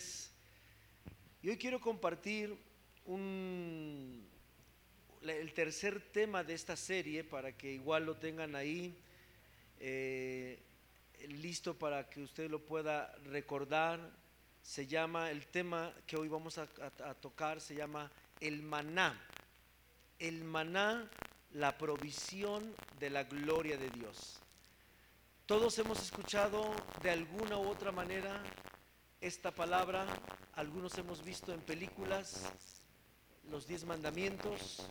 3. Y hoy quiero compartir el tercer tema de esta serie para que igual lo tengan ahí eh, listo para que usted lo pueda recordar. Se llama, el tema que hoy vamos a, a tocar se llama el maná. El maná, la provisión de la gloria de Dios. Todos hemos escuchado de alguna u otra manera esta palabra, algunos hemos visto en películas los diez mandamientos,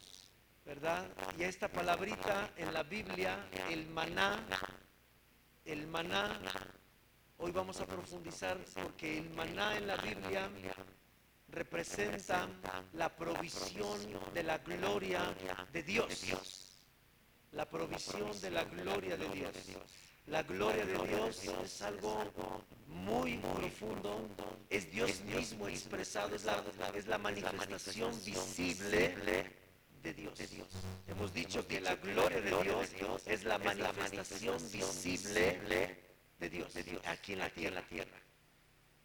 ¿verdad? Y esta palabrita en la Biblia, el maná, el maná, hoy vamos a profundizar porque el maná en la Biblia representa la provisión de la gloria de Dios. La provisión de la gloria de Dios. La gloria de Dios es algo muy profundo. Es Dios mismo expresado, es la, es la manifestación visible de Dios. Hemos dicho que la gloria de Dios es la manifestación visible de Dios aquí en la tierra.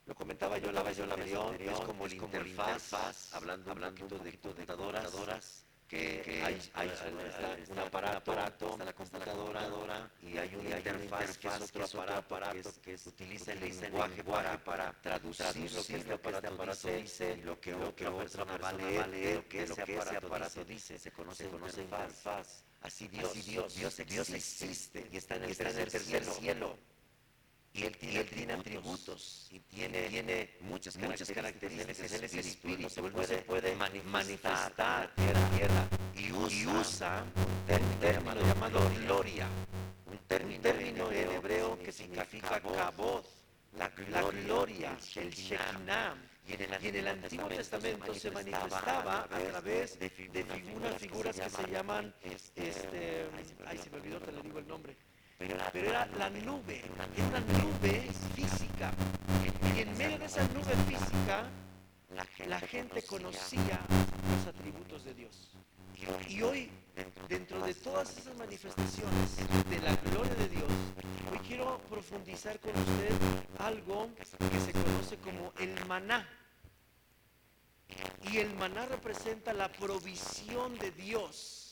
Lo comentaba yo la yo la es como el interfaz, hablando, hablando de computadoras que, hay, hay, un aparato, está la computadora y hay una interfaz que es otro aparato, que, utiliza el lenguaje para, para traducir lo que este aparato dice, lo que otra persona va a leer, lo que ese aparato dice, se conoce interfaz. Así Dios, Dios, Dios existe y está en el tercer cielo y él tiene, atributos y tiene, tiene muchas, características. Él es el Espíritu, se puede, puede manifestar tierra, tierra. Y usa, un término llamado, gloria, un término, en hebreo que significa kabod, la, gloria, el Shekinah. Y en, el, Antiguo Testamento se manifestaba a través de, unas figuras que se llaman, este, este ay, se me olvidó, te le digo el nombre pero era, la nube, una nube física. Y en medio de esa nube física, la gente conocía los atributos de Dios. Y hoy, dentro de todas esas manifestaciones de la gloria de Dios, hoy quiero profundizar con usted algo que se conoce como el maná. Y el maná representa la provisión de Dios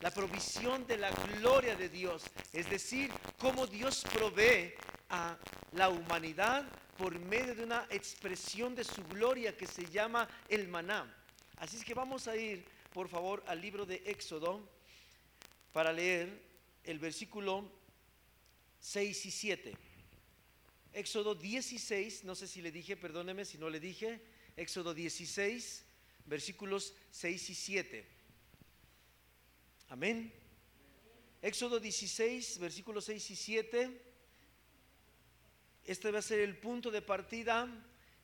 la provisión de la gloria de Dios, es decir, cómo Dios provee a la humanidad por medio de una expresión de su gloria que se llama el maná. Así es que vamos a ir, por favor, al libro de Éxodo para leer el versículo 6 y 7. Éxodo 16, no sé si le dije, perdóneme si no le dije, Éxodo 16, versículos 6 y 7. Amén. Éxodo 16, versículos 6 y 7. Este va a ser el punto de partida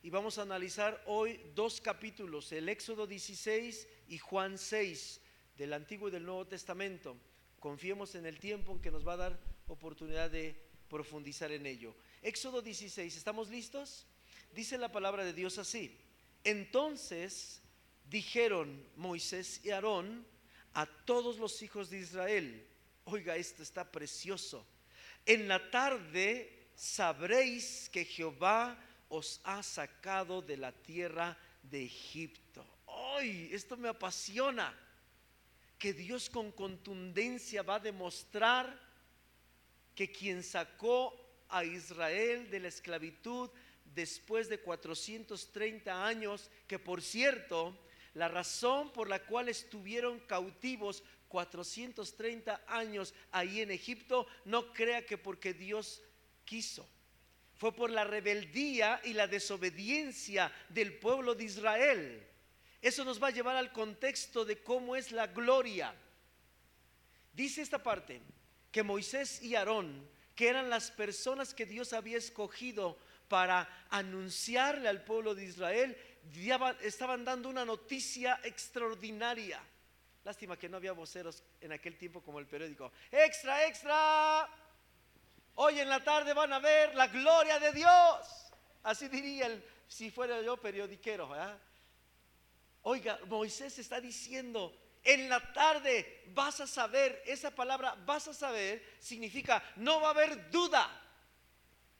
y vamos a analizar hoy dos capítulos, el Éxodo 16 y Juan 6 del Antiguo y del Nuevo Testamento. Confiemos en el tiempo en que nos va a dar oportunidad de profundizar en ello. Éxodo 16, ¿estamos listos? Dice la palabra de Dios así. Entonces dijeron Moisés y Aarón, a todos los hijos de Israel, oiga, esto está precioso, en la tarde sabréis que Jehová os ha sacado de la tierra de Egipto. ¡Ay! Esto me apasiona. Que Dios con contundencia va a demostrar que quien sacó a Israel de la esclavitud después de 430 años, que por cierto, la razón por la cual estuvieron cautivos 430 años ahí en Egipto, no crea que porque Dios quiso. Fue por la rebeldía y la desobediencia del pueblo de Israel. Eso nos va a llevar al contexto de cómo es la gloria. Dice esta parte que Moisés y Aarón, que eran las personas que Dios había escogido para anunciarle al pueblo de Israel, estaban dando una noticia extraordinaria. Lástima que no había voceros en aquel tiempo como el periódico. Extra, extra. Hoy en la tarde van a ver la gloria de Dios. Así diría el, si fuera yo periodiquero. Oiga, Moisés está diciendo, en la tarde vas a saber, esa palabra vas a saber significa no va a haber duda.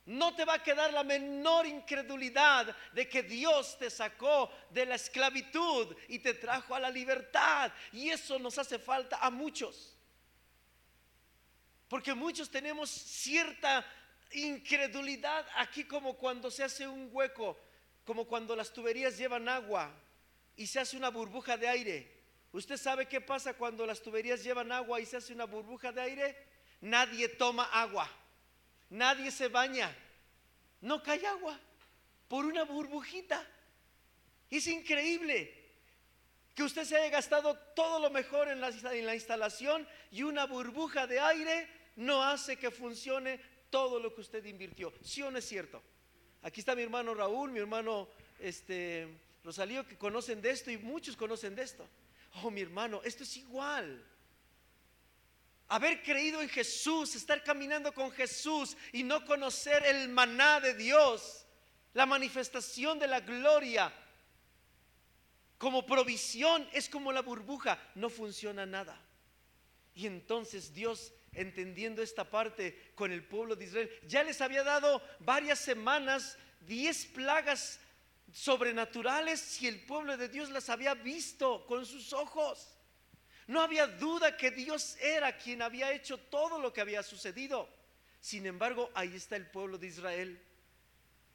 No te va a quedar la menor incredulidad de que Dios te sacó de la esclavitud y te trajo a la libertad. Y eso nos hace falta a muchos. Porque muchos tenemos cierta incredulidad aquí como cuando se hace un hueco, como cuando las tuberías llevan agua y se hace una burbuja de aire. ¿Usted sabe qué pasa cuando las tuberías llevan agua y se hace una burbuja de aire? Nadie toma agua, nadie se baña, no cae agua por una burbujita. Es increíble que usted se haya gastado todo lo mejor en la, instalación y una burbuja de aire no hace que funcione todo lo que usted invirtió. ¿Sí o no es cierto? Aquí está mi hermano Raúl, mi hermano este, Rosalío, que conocen de esto y muchos conocen de esto. Oh, mi hermano, esto es igual. Haber creído en Jesús, estar caminando con Jesús y no conocer el maná de Dios, la manifestación de la gloria como provisión, es como la burbuja, no funciona nada. Y entonces Dios, entendiendo esta parte con el pueblo de Israel, ya les había dado varias semanas, diez plagas sobrenaturales si el pueblo de Dios las había visto con sus ojos. No había duda que Dios era quien había hecho todo lo que había sucedido. Sin embargo, ahí está el pueblo de Israel,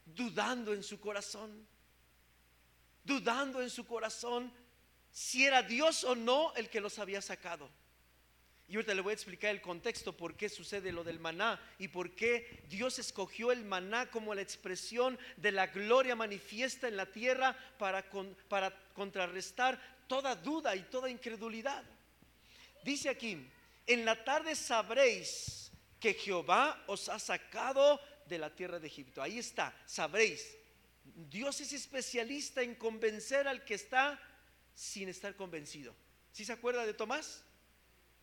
dudando en su corazón, dudando en su corazón si era Dios o no el que los había sacado. Y ahorita le voy a explicar el contexto por qué sucede lo del maná y por qué Dios escogió el maná como la expresión de la gloria manifiesta en la tierra para, para contrarrestar toda duda y toda incredulidad. Dice aquí, en la tarde sabréis que Jehová os ha sacado de la tierra de Egipto. Ahí está, sabréis. Dios es especialista en convencer al que está sin estar convencido. ¿Sí se acuerda de Tomás?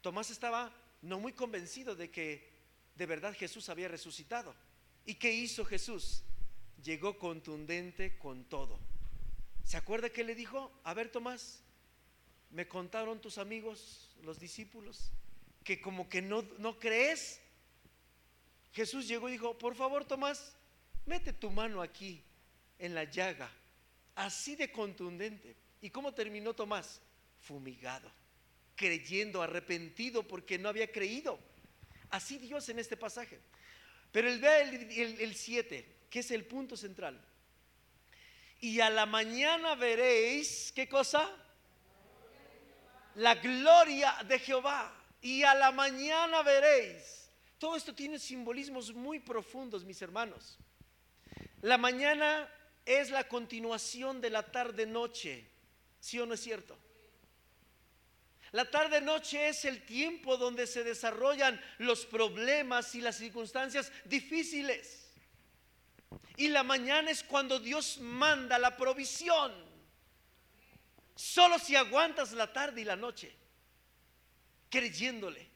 Tomás estaba no muy convencido de que de verdad Jesús había resucitado. ¿Y qué hizo Jesús? Llegó contundente con todo. ¿Se acuerda que le dijo? A ver, Tomás, me contaron tus amigos, los discípulos, que como que no, no crees. Jesús llegó y dijo, por favor, Tomás, mete tu mano aquí en la llaga, así de contundente. ¿Y cómo terminó Tomás? Fumigado creyendo, arrepentido porque no había creído. Así Dios en este pasaje. Pero él ve el 7, que es el punto central. Y a la mañana veréis, ¿qué cosa? La gloria de Jehová. Y a la mañana veréis. Todo esto tiene simbolismos muy profundos, mis hermanos. La mañana es la continuación de la tarde-noche. ¿Sí o no es cierto? La tarde-noche es el tiempo donde se desarrollan los problemas y las circunstancias difíciles. Y la mañana es cuando Dios manda la provisión. Solo si aguantas la tarde y la noche, creyéndole.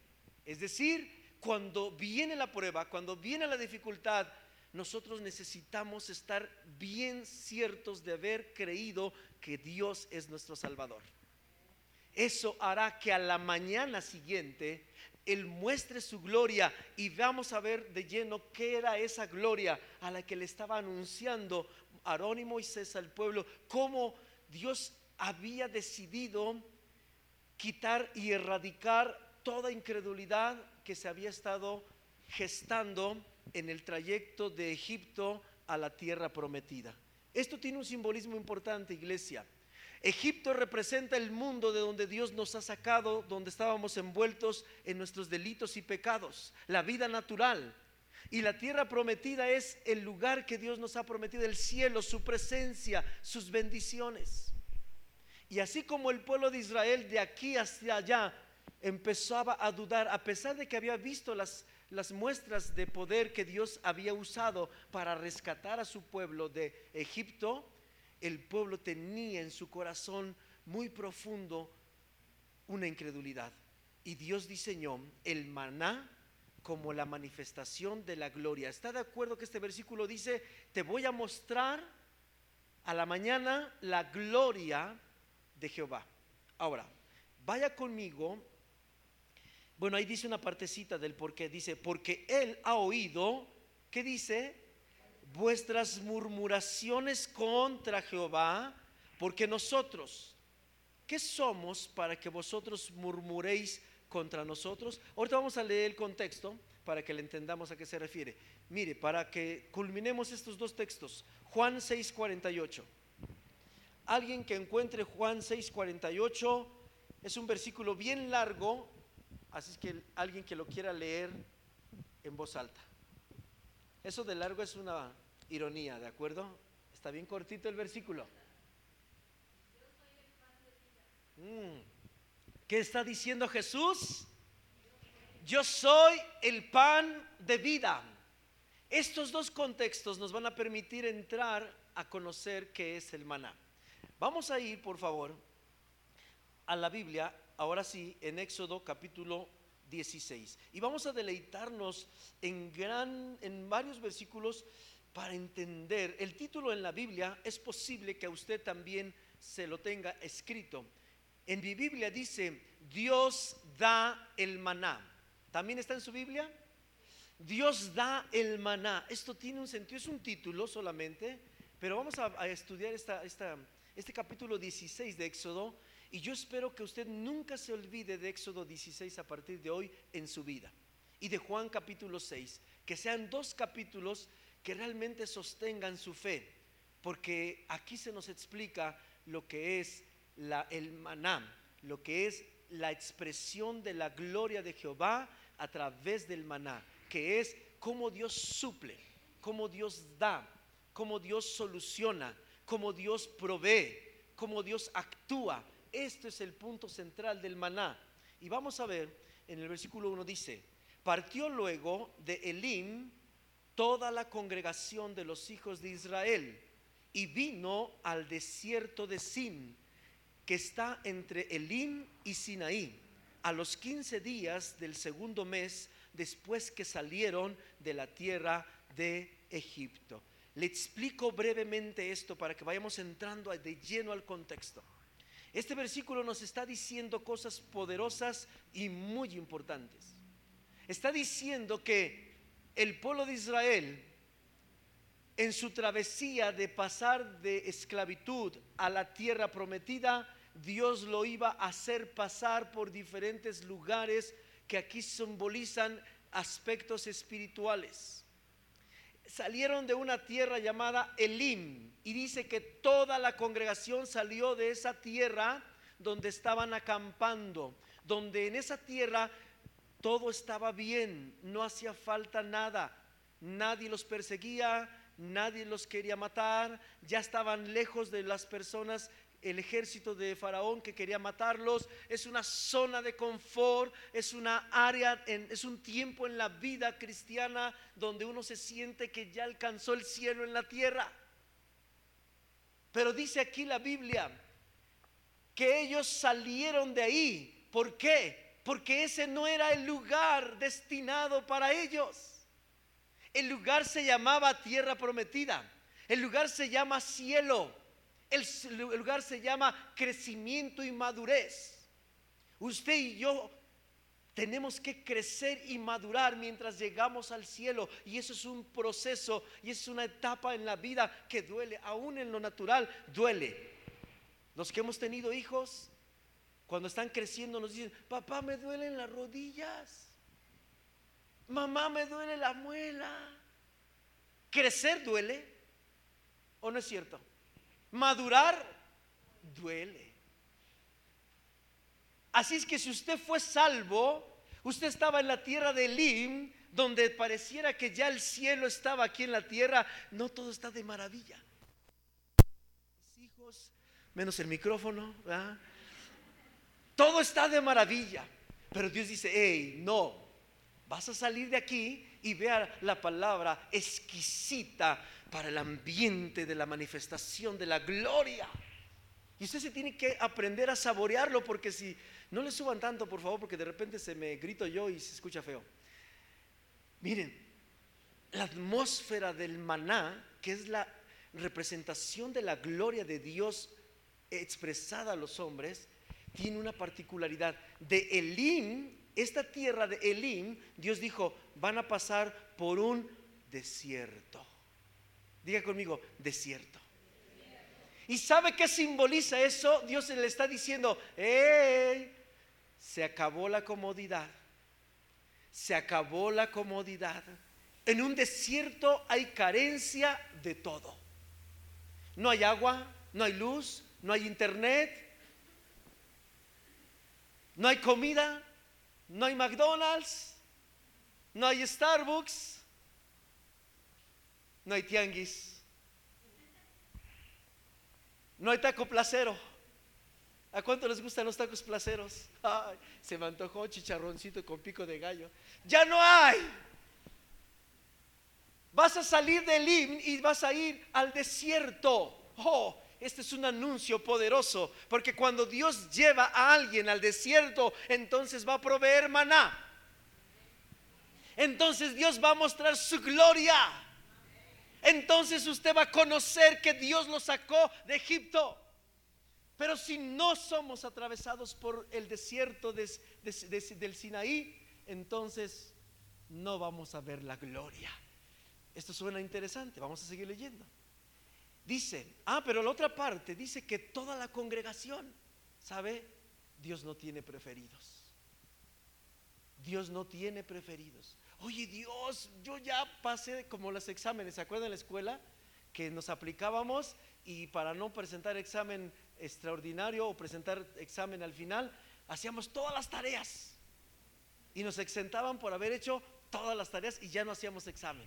Es decir, cuando viene la prueba, cuando viene la dificultad, nosotros necesitamos estar bien ciertos de haber creído que Dios es nuestro Salvador. Eso hará que a la mañana siguiente Él muestre su gloria y vamos a ver de lleno qué era esa gloria a la que le estaba anunciando Aarón y Moisés al pueblo, cómo Dios había decidido quitar y erradicar toda incredulidad que se había estado gestando en el trayecto de Egipto a la tierra prometida. Esto tiene un simbolismo importante, iglesia. Egipto representa el mundo de donde Dios nos ha sacado, donde estábamos envueltos en nuestros delitos y pecados, la vida natural. Y la tierra prometida es el lugar que Dios nos ha prometido, el cielo, su presencia, sus bendiciones. Y así como el pueblo de Israel de aquí hacia allá empezaba a dudar, a pesar de que había visto las, las muestras de poder que Dios había usado para rescatar a su pueblo de Egipto, el pueblo tenía en su corazón muy profundo una incredulidad. Y Dios diseñó el maná como la manifestación de la gloria. ¿Está de acuerdo que este versículo dice, te voy a mostrar a la mañana la gloria de Jehová? Ahora, vaya conmigo. Bueno, ahí dice una partecita del por qué. Dice, porque él ha oído, ¿qué dice? vuestras murmuraciones contra Jehová, porque nosotros, ¿qué somos para que vosotros murmuréis contra nosotros? Ahorita vamos a leer el contexto para que le entendamos a qué se refiere. Mire, para que culminemos estos dos textos, Juan 6:48. Alguien que encuentre Juan 6:48 es un versículo bien largo, así que alguien que lo quiera leer en voz alta. Eso de largo es una ironía, ¿de acuerdo? Está bien cortito el versículo. Mm. ¿Qué está diciendo Jesús? Yo soy el pan de vida. Estos dos contextos nos van a permitir entrar a conocer qué es el maná. Vamos a ir, por favor, a la Biblia, ahora sí, en Éxodo capítulo 16. Y vamos a deleitarnos en, gran, en varios versículos para entender. El título en la Biblia es posible que a usted también se lo tenga escrito. En mi Biblia dice, Dios da el maná. ¿También está en su Biblia? Dios da el maná. Esto tiene un sentido, es un título solamente, pero vamos a, estudiar esta, esta, este capítulo 16 de Éxodo y yo espero que usted nunca se olvide de Éxodo 16 a partir de hoy en su vida. Y de Juan capítulo 6. Que sean dos capítulos que realmente sostengan su fe. Porque aquí se nos explica lo que es el maná, lo que es la expresión de la gloria de Jehová a través del maná, que es cómo Dios suple, cómo Dios da, cómo Dios soluciona, cómo Dios provee, cómo Dios actúa este es el punto central del maná. Y vamos a ver, en el versículo 1 dice, partió luego de Elim toda la congregación de los hijos de Israel y vino al desierto de Sin, que está entre Elim y Sinaí, a los 15 días del segundo mes después que salieron de la tierra de Egipto. Le explico brevemente esto para que vayamos entrando de lleno al contexto. Este versículo nos está diciendo cosas poderosas y muy importantes. Está diciendo que el pueblo de Israel, en su travesía de pasar de esclavitud a la tierra prometida, Dios lo iba a hacer pasar por diferentes lugares que aquí simbolizan aspectos espirituales salieron de una tierra llamada Elim y dice que toda la congregación salió de esa tierra donde estaban acampando, donde en esa tierra todo estaba bien, no hacía falta nada, nadie los perseguía, nadie los quería matar, ya estaban lejos de las personas el ejército de Faraón que quería matarlos, es una zona de confort, es una área, es un tiempo en la vida cristiana donde uno se siente que ya alcanzó el cielo en la tierra. Pero dice aquí la Biblia que ellos salieron de ahí. ¿Por qué? Porque ese no era el lugar destinado para ellos. El lugar se llamaba tierra prometida. El lugar se llama cielo. El lugar se llama crecimiento y madurez. Usted y yo tenemos que crecer y madurar mientras llegamos al cielo. Y eso es un proceso y es una etapa en la vida que duele. Aún en lo natural duele. Los que hemos tenido hijos, cuando están creciendo nos dicen, papá me duelen las rodillas. Mamá me duele la muela. ¿Crecer duele? ¿O no es cierto? Madurar duele. Así es que si usted fue salvo, usted estaba en la tierra de Elim, donde pareciera que ya el cielo estaba aquí en la tierra, no todo está de maravilla. Mis hijos, menos el micrófono, todo está de maravilla. Pero Dios dice, hey, no, vas a salir de aquí y vea la palabra exquisita para el ambiente de la manifestación de la gloria. Y usted se tiene que aprender a saborearlo porque si no le suban tanto, por favor, porque de repente se me grito yo y se escucha feo. Miren, la atmósfera del maná, que es la representación de la gloria de Dios expresada a los hombres, tiene una particularidad. De Elim, esta tierra de Elim, Dios dijo, van a pasar por un desierto. Diga conmigo, desierto. ¿Y sabe qué simboliza eso? Dios le está diciendo, ¡Ey! Se acabó la comodidad. Se acabó la comodidad. En un desierto hay carencia de todo. No hay agua, no hay luz, no hay internet, no hay comida, no hay McDonald's, no hay Starbucks, no hay tianguis, no hay taco placero. ¿A cuánto les gustan los tacos placeros? se me antojó chicharroncito con pico de gallo. Ya no hay. Vas a salir del IM y vas a ir al desierto. Oh, este es un anuncio poderoso, porque cuando Dios lleva a alguien al desierto, entonces va a proveer maná. Entonces Dios va a mostrar su gloria. Entonces usted va a conocer que Dios lo sacó de Egipto. Pero si no somos atravesados por el desierto del Sinaí, entonces no vamos a ver la gloria. Esto suena interesante, vamos a seguir leyendo. Dice, ah, pero la otra parte dice que toda la congregación, ¿sabe? Dios no tiene preferidos. Dios no tiene preferidos. Oye, Dios, yo ya pasé como los exámenes, ¿se acuerdan de la escuela? Que nos aplicábamos y para no presentar examen extraordinario o presentar examen al final, hacíamos todas las tareas y nos exentaban por haber hecho todas las tareas y ya no hacíamos examen.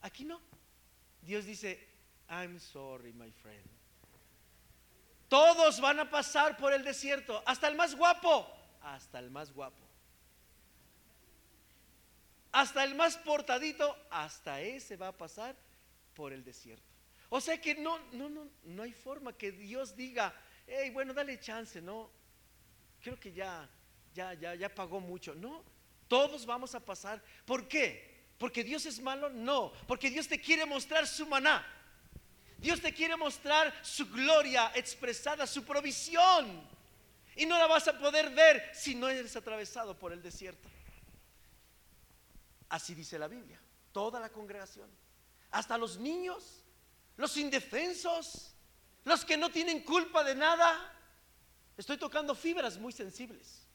Aquí no. Dios dice, I'm sorry, my friend. Todos van a pasar por el desierto, hasta el más guapo, hasta el más guapo. Hasta el más portadito, hasta ese va a pasar por el desierto. O sea que no, no, no, no hay forma que Dios diga, hey, bueno, dale chance, no. Creo que ya, ya, ya, ya pagó mucho. No, todos vamos a pasar. ¿Por qué? ¿Porque Dios es malo? No, porque Dios te quiere mostrar su maná. Dios te quiere mostrar su gloria expresada, su provisión. Y no la vas a poder ver si no eres atravesado por el desierto. Así dice la Biblia. Toda la congregación. Hasta los niños los indefensos, los que no tienen culpa de nada. Estoy tocando fibras muy sensibles.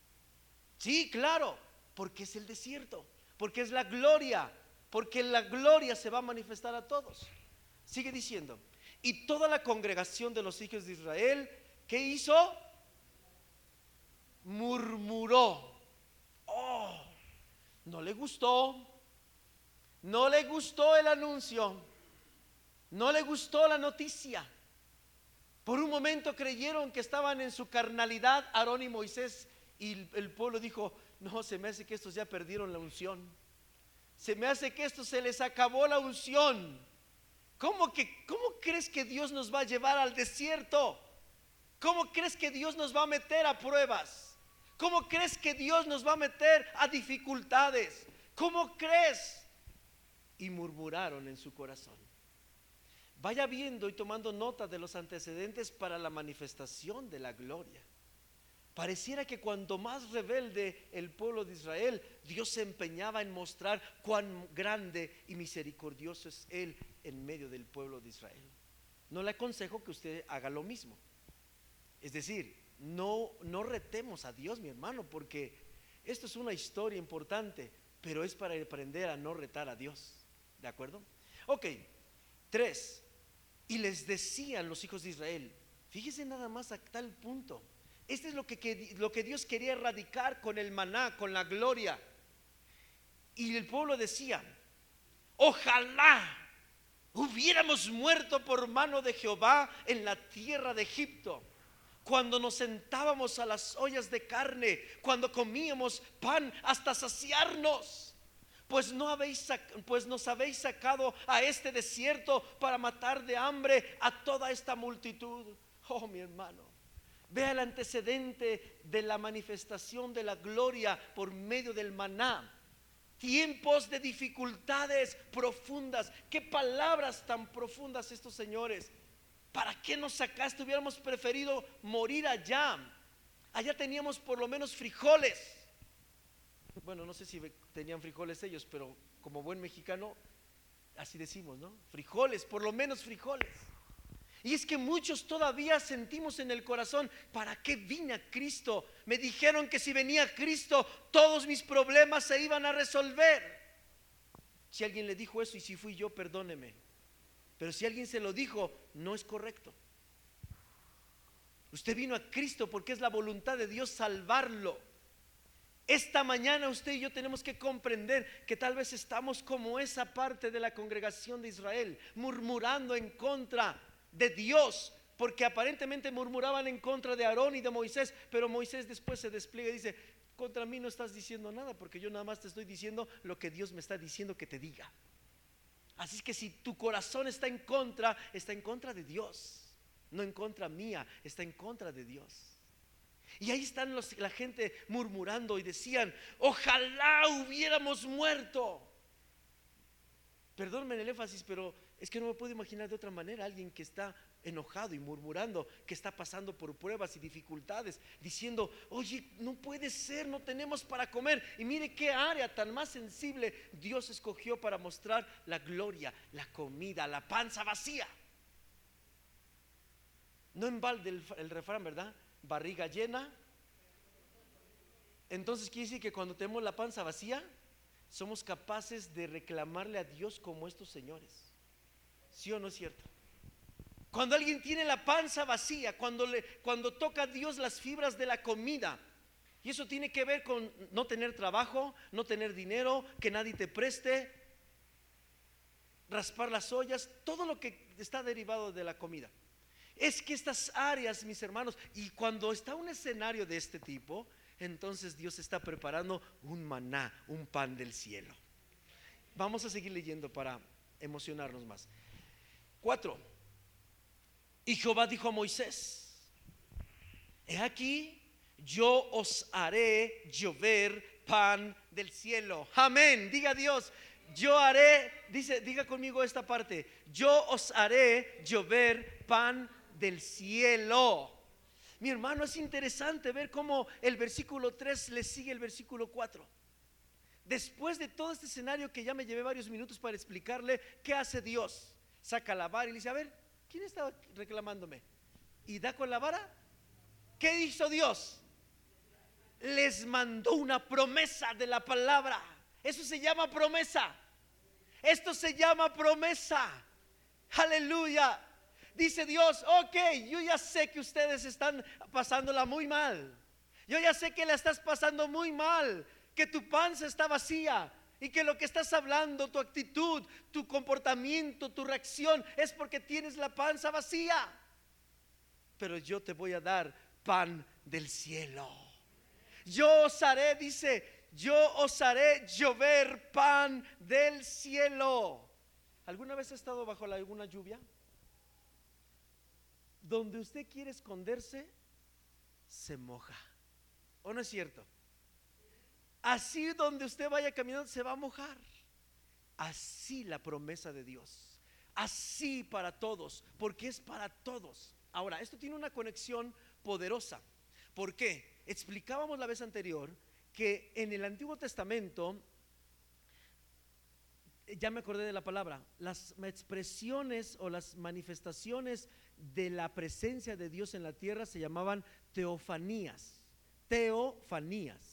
Sí, claro, porque es el desierto, porque es la gloria, porque la gloria se va a manifestar a todos. Sigue diciendo, y toda la congregación de los hijos de Israel, ¿qué hizo? Murmuró. Oh, no le gustó, no le gustó el anuncio. No le gustó la noticia. Por un momento creyeron que estaban en su carnalidad Aarón y Moisés y el pueblo dijo, no, se me hace que estos ya perdieron la unción. Se me hace que estos se les acabó la unción. ¿Cómo, que, ¿Cómo crees que Dios nos va a llevar al desierto? ¿Cómo crees que Dios nos va a meter a pruebas? ¿Cómo crees que Dios nos va a meter a dificultades? ¿Cómo crees? Y murmuraron en su corazón. Vaya viendo y tomando nota de los antecedentes para la manifestación de la gloria. Pareciera que cuando más rebelde el pueblo de Israel, Dios se empeñaba en mostrar cuán grande y misericordioso es Él en medio del pueblo de Israel. No le aconsejo que usted haga lo mismo. Es decir, no, no retemos a Dios, mi hermano, porque esto es una historia importante, pero es para aprender a no retar a Dios. ¿De acuerdo? Ok, tres, y les decían los hijos de Israel, fíjese nada más a tal punto. Este es lo que, lo que Dios quería erradicar con el maná, con la gloria. Y el pueblo decía, ojalá hubiéramos muerto por mano de Jehová en la tierra de Egipto cuando nos sentábamos a las ollas de carne, cuando comíamos pan hasta saciarnos pues no habéis pues nos habéis sacado a este desierto para matar de hambre a toda esta multitud. Oh, mi hermano, vea el antecedente de la manifestación de la gloria por medio del maná. Tiempos de dificultades profundas. Qué palabras tan profundas estos señores. ¿Para qué nos sacaste? Hubiéramos preferido morir allá. Allá teníamos por lo menos frijoles bueno, no sé si tenían frijoles ellos, pero como buen mexicano, así decimos, ¿no? Frijoles, por lo menos frijoles. Y es que muchos todavía sentimos en el corazón, ¿para qué vine a Cristo? Me dijeron que si venía Cristo, todos mis problemas se iban a resolver. Si alguien le dijo eso y si fui yo, perdóneme. Pero si alguien se lo dijo, no es correcto. Usted vino a Cristo porque es la voluntad de Dios salvarlo. Esta mañana usted y yo tenemos que comprender que tal vez estamos como esa parte de la congregación de Israel, murmurando en contra de Dios, porque aparentemente murmuraban en contra de Aarón y de Moisés, pero Moisés después se despliega y dice, contra mí no estás diciendo nada, porque yo nada más te estoy diciendo lo que Dios me está diciendo que te diga. Así que si tu corazón está en contra, está en contra de Dios, no en contra mía, está en contra de Dios. Y ahí están los, la gente murmurando y decían, ojalá hubiéramos muerto. Perdónme el énfasis, pero es que no me puedo imaginar de otra manera alguien que está enojado y murmurando, que está pasando por pruebas y dificultades, diciendo, oye, no puede ser, no tenemos para comer. Y mire qué área tan más sensible Dios escogió para mostrar la gloria, la comida, la panza vacía. No en balde el, el refrán, ¿verdad? Barriga llena. Entonces quiere decir que cuando tenemos la panza vacía, somos capaces de reclamarle a Dios como estos señores. ¿Sí o no es cierto? Cuando alguien tiene la panza vacía, cuando, le, cuando toca Dios las fibras de la comida, y eso tiene que ver con no tener trabajo, no tener dinero, que nadie te preste, raspar las ollas, todo lo que está derivado de la comida. Es que estas áreas, mis hermanos, y cuando está un escenario de este tipo, entonces Dios está preparando un maná, un pan del cielo. Vamos a seguir leyendo para emocionarnos más. Cuatro. Y Jehová dijo a Moisés, he aquí, yo os haré llover pan del cielo. Amén. Diga Dios, yo haré, dice, diga conmigo esta parte, yo os haré llover pan del cielo. Mi hermano, es interesante ver cómo el versículo 3 le sigue el versículo 4. Después de todo este escenario que ya me llevé varios minutos para explicarle, ¿qué hace Dios? Saca la vara y le dice, a ver, ¿quién estaba reclamándome? Y da con la vara. ¿Qué hizo Dios? Les mandó una promesa de la palabra. Eso se llama promesa. Esto se llama promesa. Aleluya. Dice Dios, ok, yo ya sé que ustedes están pasándola muy mal. Yo ya sé que la estás pasando muy mal, que tu panza está vacía, y que lo que estás hablando, tu actitud, tu comportamiento, tu reacción es porque tienes la panza vacía. Pero yo te voy a dar pan del cielo. Yo os haré, dice, yo os haré llover pan del cielo. ¿Alguna vez ha estado bajo alguna lluvia? Donde usted quiere esconderse, se moja. ¿O no es cierto? Así donde usted vaya caminando se va a mojar. Así la promesa de Dios. Así para todos, porque es para todos. Ahora, esto tiene una conexión poderosa. ¿Por qué? Explicábamos la vez anterior que en el Antiguo Testamento, ya me acordé de la palabra, las expresiones o las manifestaciones de la presencia de Dios en la tierra se llamaban teofanías. Teofanías.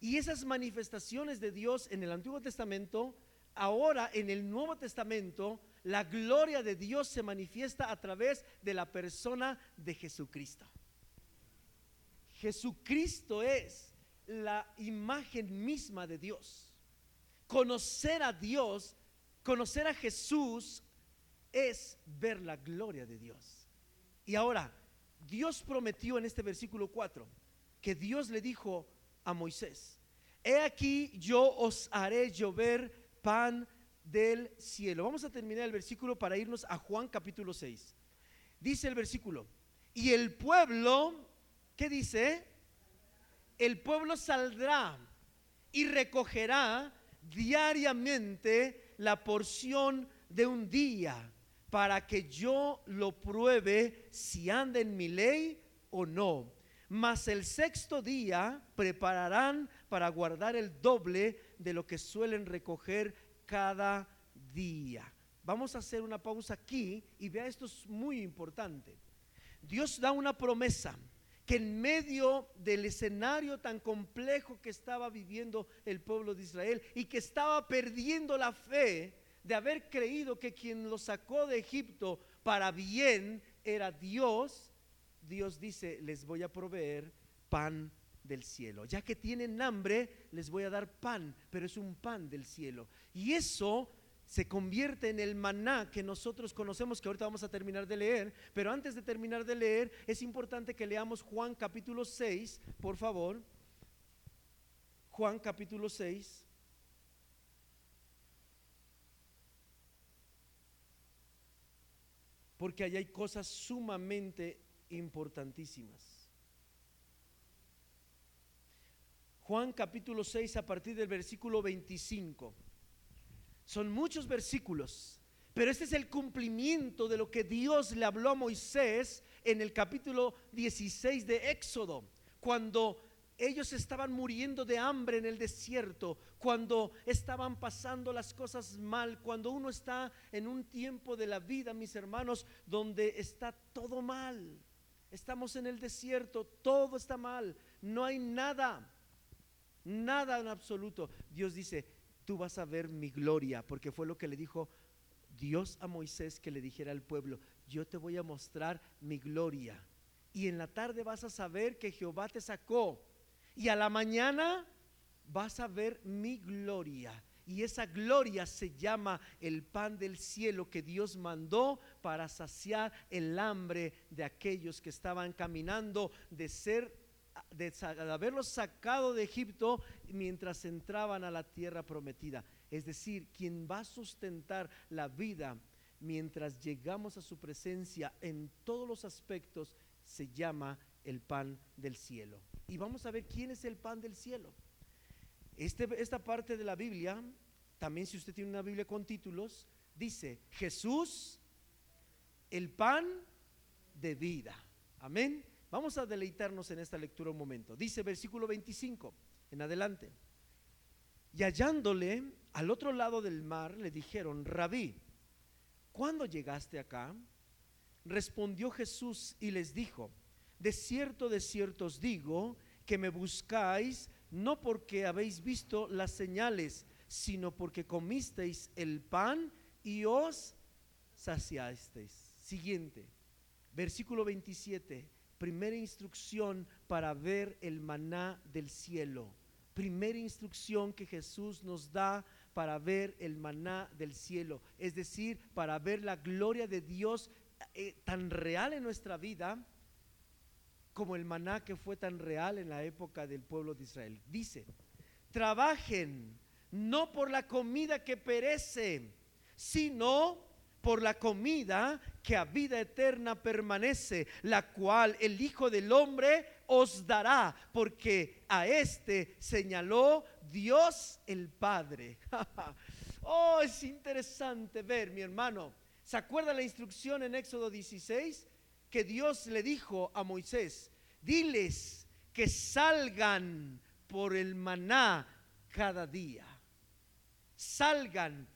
Y esas manifestaciones de Dios en el Antiguo Testamento, ahora en el Nuevo Testamento, la gloria de Dios se manifiesta a través de la persona de Jesucristo. Jesucristo es la imagen misma de Dios. Conocer a Dios, conocer a Jesús es ver la gloria de Dios. Y ahora, Dios prometió en este versículo 4 que Dios le dijo, a Moisés, he aquí yo os haré llover pan del cielo. Vamos a terminar el versículo para irnos a Juan capítulo 6. Dice el versículo, y el pueblo, ¿qué dice? El pueblo saldrá y recogerá diariamente la porción de un día para que yo lo pruebe si anda en mi ley o no. Mas el sexto día prepararán para guardar el doble de lo que suelen recoger cada día. Vamos a hacer una pausa aquí y vea esto es muy importante. Dios da una promesa que en medio del escenario tan complejo que estaba viviendo el pueblo de Israel y que estaba perdiendo la fe de haber creído que quien lo sacó de Egipto para bien era Dios, Dios dice, les voy a proveer pan del cielo. Ya que tienen hambre, les voy a dar pan, pero es un pan del cielo. Y eso se convierte en el maná que nosotros conocemos, que ahorita vamos a terminar de leer, pero antes de terminar de leer, es importante que leamos Juan capítulo 6, por favor. Juan capítulo 6. Porque allá hay cosas sumamente importantísimas. Juan capítulo 6 a partir del versículo 25. Son muchos versículos, pero este es el cumplimiento de lo que Dios le habló a Moisés en el capítulo 16 de Éxodo, cuando ellos estaban muriendo de hambre en el desierto, cuando estaban pasando las cosas mal, cuando uno está en un tiempo de la vida, mis hermanos, donde está todo mal. Estamos en el desierto, todo está mal, no hay nada, nada en absoluto. Dios dice, tú vas a ver mi gloria, porque fue lo que le dijo Dios a Moisés que le dijera al pueblo, yo te voy a mostrar mi gloria. Y en la tarde vas a saber que Jehová te sacó. Y a la mañana vas a ver mi gloria. Y esa gloria se llama el pan del cielo que Dios mandó para saciar el hambre de aquellos que estaban caminando de ser de, haberlos sacado de Egipto mientras entraban a la tierra prometida. Es decir, quien va a sustentar la vida mientras llegamos a su presencia en todos los aspectos se llama el pan del cielo. Y vamos a ver quién es el pan del cielo. Este, esta parte de la Biblia, también si usted tiene una Biblia con títulos, dice Jesús, el pan de vida. Amén. Vamos a deleitarnos en esta lectura un momento. Dice versículo 25 en adelante. Y hallándole al otro lado del mar, le dijeron, rabí, ¿cuándo llegaste acá? Respondió Jesús y les dijo, de cierto, de cierto os digo, que me buscáis no porque habéis visto las señales, sino porque comisteis el pan y os saciasteis. Siguiente, versículo 27 primera instrucción para ver el maná del cielo. Primera instrucción que Jesús nos da para ver el maná del cielo. Es decir, para ver la gloria de Dios eh, tan real en nuestra vida como el maná que fue tan real en la época del pueblo de Israel. Dice, trabajen no por la comida que perece, sino por la comida que a vida eterna permanece, la cual el Hijo del Hombre os dará, porque a este señaló Dios el Padre. oh, es interesante ver, mi hermano. ¿Se acuerda la instrucción en Éxodo 16? Que Dios le dijo a Moisés, diles que salgan por el maná cada día. Salgan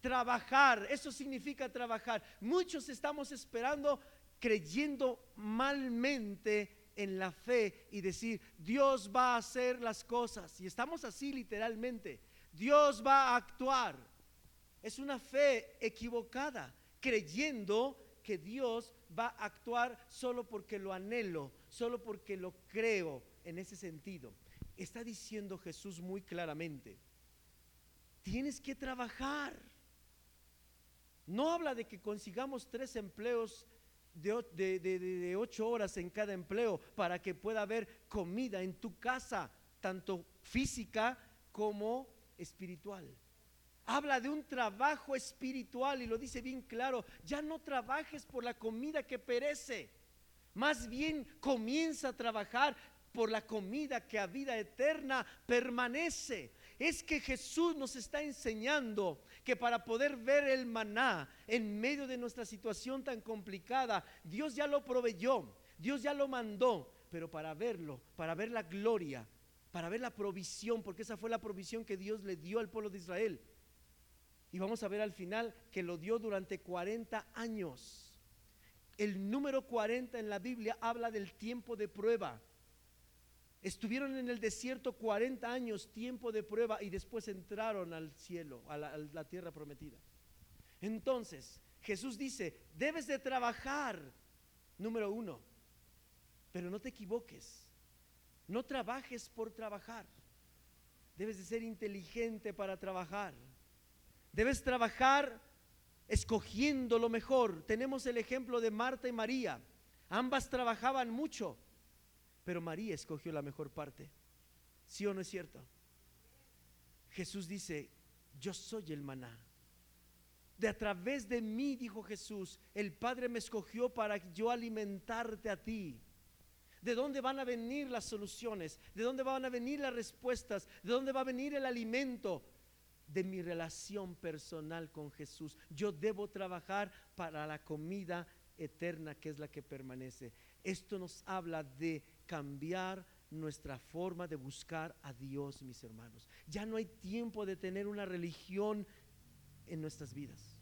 trabajar, eso significa trabajar. Muchos estamos esperando, creyendo malmente en la fe y decir, Dios va a hacer las cosas. Y estamos así literalmente. Dios va a actuar. Es una fe equivocada, creyendo que Dios va a actuar solo porque lo anhelo, solo porque lo creo en ese sentido. Está diciendo Jesús muy claramente, tienes que trabajar. No habla de que consigamos tres empleos de, ocho horas en cada empleo para que pueda haber comida en tu casa, tanto física como espiritual. Habla de un trabajo espiritual y lo dice bien claro. Ya no trabajes por la comida que perece. Más bien comienza a trabajar por la comida que a vida eterna permanece. Es que Jesús nos está enseñando que para poder ver el maná en medio de nuestra situación tan complicada, Dios ya lo proveyó, Dios ya lo mandó, pero para verlo, para ver la gloria, para ver la provisión, porque esa fue la provisión que Dios le dio al pueblo de Israel. Y vamos a ver al final que lo dio durante 40 años. El número 40 en la Biblia habla del tiempo de prueba. Estuvieron en el desierto 40 años, tiempo de prueba, y después entraron al cielo, a la, a la tierra prometida. Entonces, Jesús dice, debes de trabajar, número uno, pero no te equivoques. No trabajes por trabajar. Debes de ser inteligente para trabajar. Debes trabajar escogiendo lo mejor. Tenemos el ejemplo de Marta y María. Ambas trabajaban mucho, pero María escogió la mejor parte. ¿Sí o no es cierto? Jesús dice, yo soy el maná. De a través de mí, dijo Jesús, el Padre me escogió para yo alimentarte a ti. ¿De dónde van a venir las soluciones? ¿De dónde van a venir las respuestas? ¿De dónde va a venir el alimento? De mi relación personal con Jesús. Yo debo trabajar para la comida eterna que es la que permanece. Esto nos habla de cambiar nuestra forma de buscar a Dios, mis hermanos. Ya no hay tiempo de tener una religión en nuestras vidas.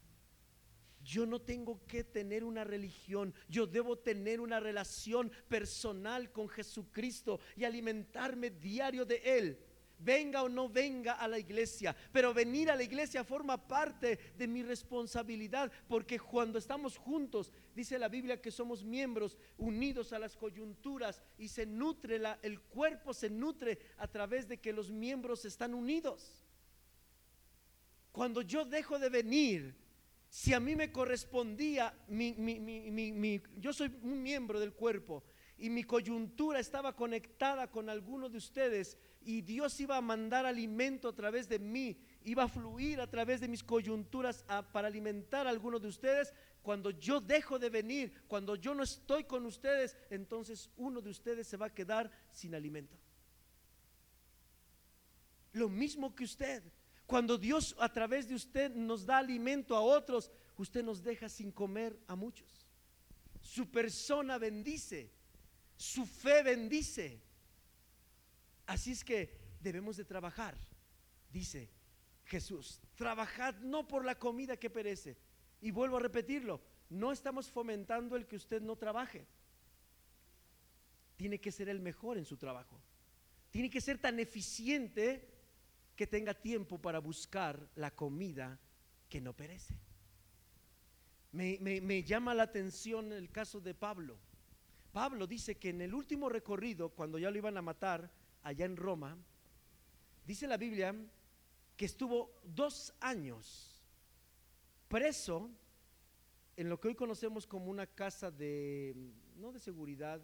Yo no tengo que tener una religión, yo debo tener una relación personal con Jesucristo y alimentarme diario de Él. Venga o no venga a la iglesia, pero venir a la iglesia forma parte de mi responsabilidad, porque cuando estamos juntos, dice la Biblia que somos miembros unidos a las coyunturas y se nutre, la, el cuerpo se nutre a través de que los miembros están unidos. Cuando yo dejo de venir, si a mí me correspondía, mi, mi, mi, yo soy un miembro del cuerpo y mi coyuntura estaba conectada con alguno de ustedes y Dios iba a mandar alimento a través de mí, iba a fluir a través de mis coyunturas para alimentar a alguno de ustedes. Cuando yo dejo de venir, cuando yo no estoy con ustedes, entonces uno de ustedes se va a quedar sin alimento. Lo mismo que usted. Cuando Dios a través de usted nos da alimento a otros, usted nos deja sin comer a muchos. Su persona bendice, su fe bendice. Así es que debemos de trabajar, dice Jesús. Trabajad no por la comida que perece. Y vuelvo a repetirlo, no estamos fomentando el que usted no trabaje. Tiene que ser el mejor en su trabajo. Tiene que ser tan eficiente que tenga tiempo para buscar la comida que no perece. Me, llama la atención el caso de Pablo. Pablo dice que en el último recorrido, cuando ya lo iban a matar allá en Roma, dice la Biblia que estuvo dos años preso en lo que hoy conocemos como una casa de, no de seguridad,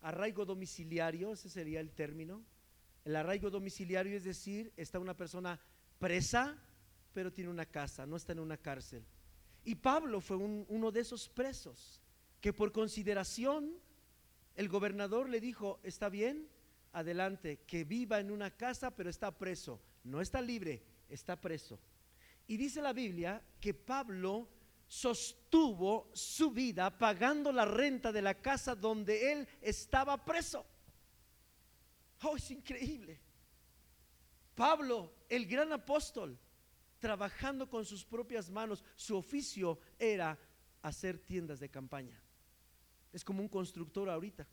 arraigo domiciliario, ese sería el término, el arraigo domiciliario es decir, está una persona presa, pero tiene una casa, no está en una cárcel. Y Pablo fue uno de esos presos que por consideración el gobernador le dijo, está bien, adelante, que viva en una casa, pero está preso. No está libre, está preso. Y dice la Biblia que Pablo sostuvo su vida pagando la renta de la casa donde él estaba preso. Oh, es increíble. Pablo, el gran apóstol, trabajando con sus propias manos, su oficio era hacer tiendas de campaña. Es como un constructor ahorita.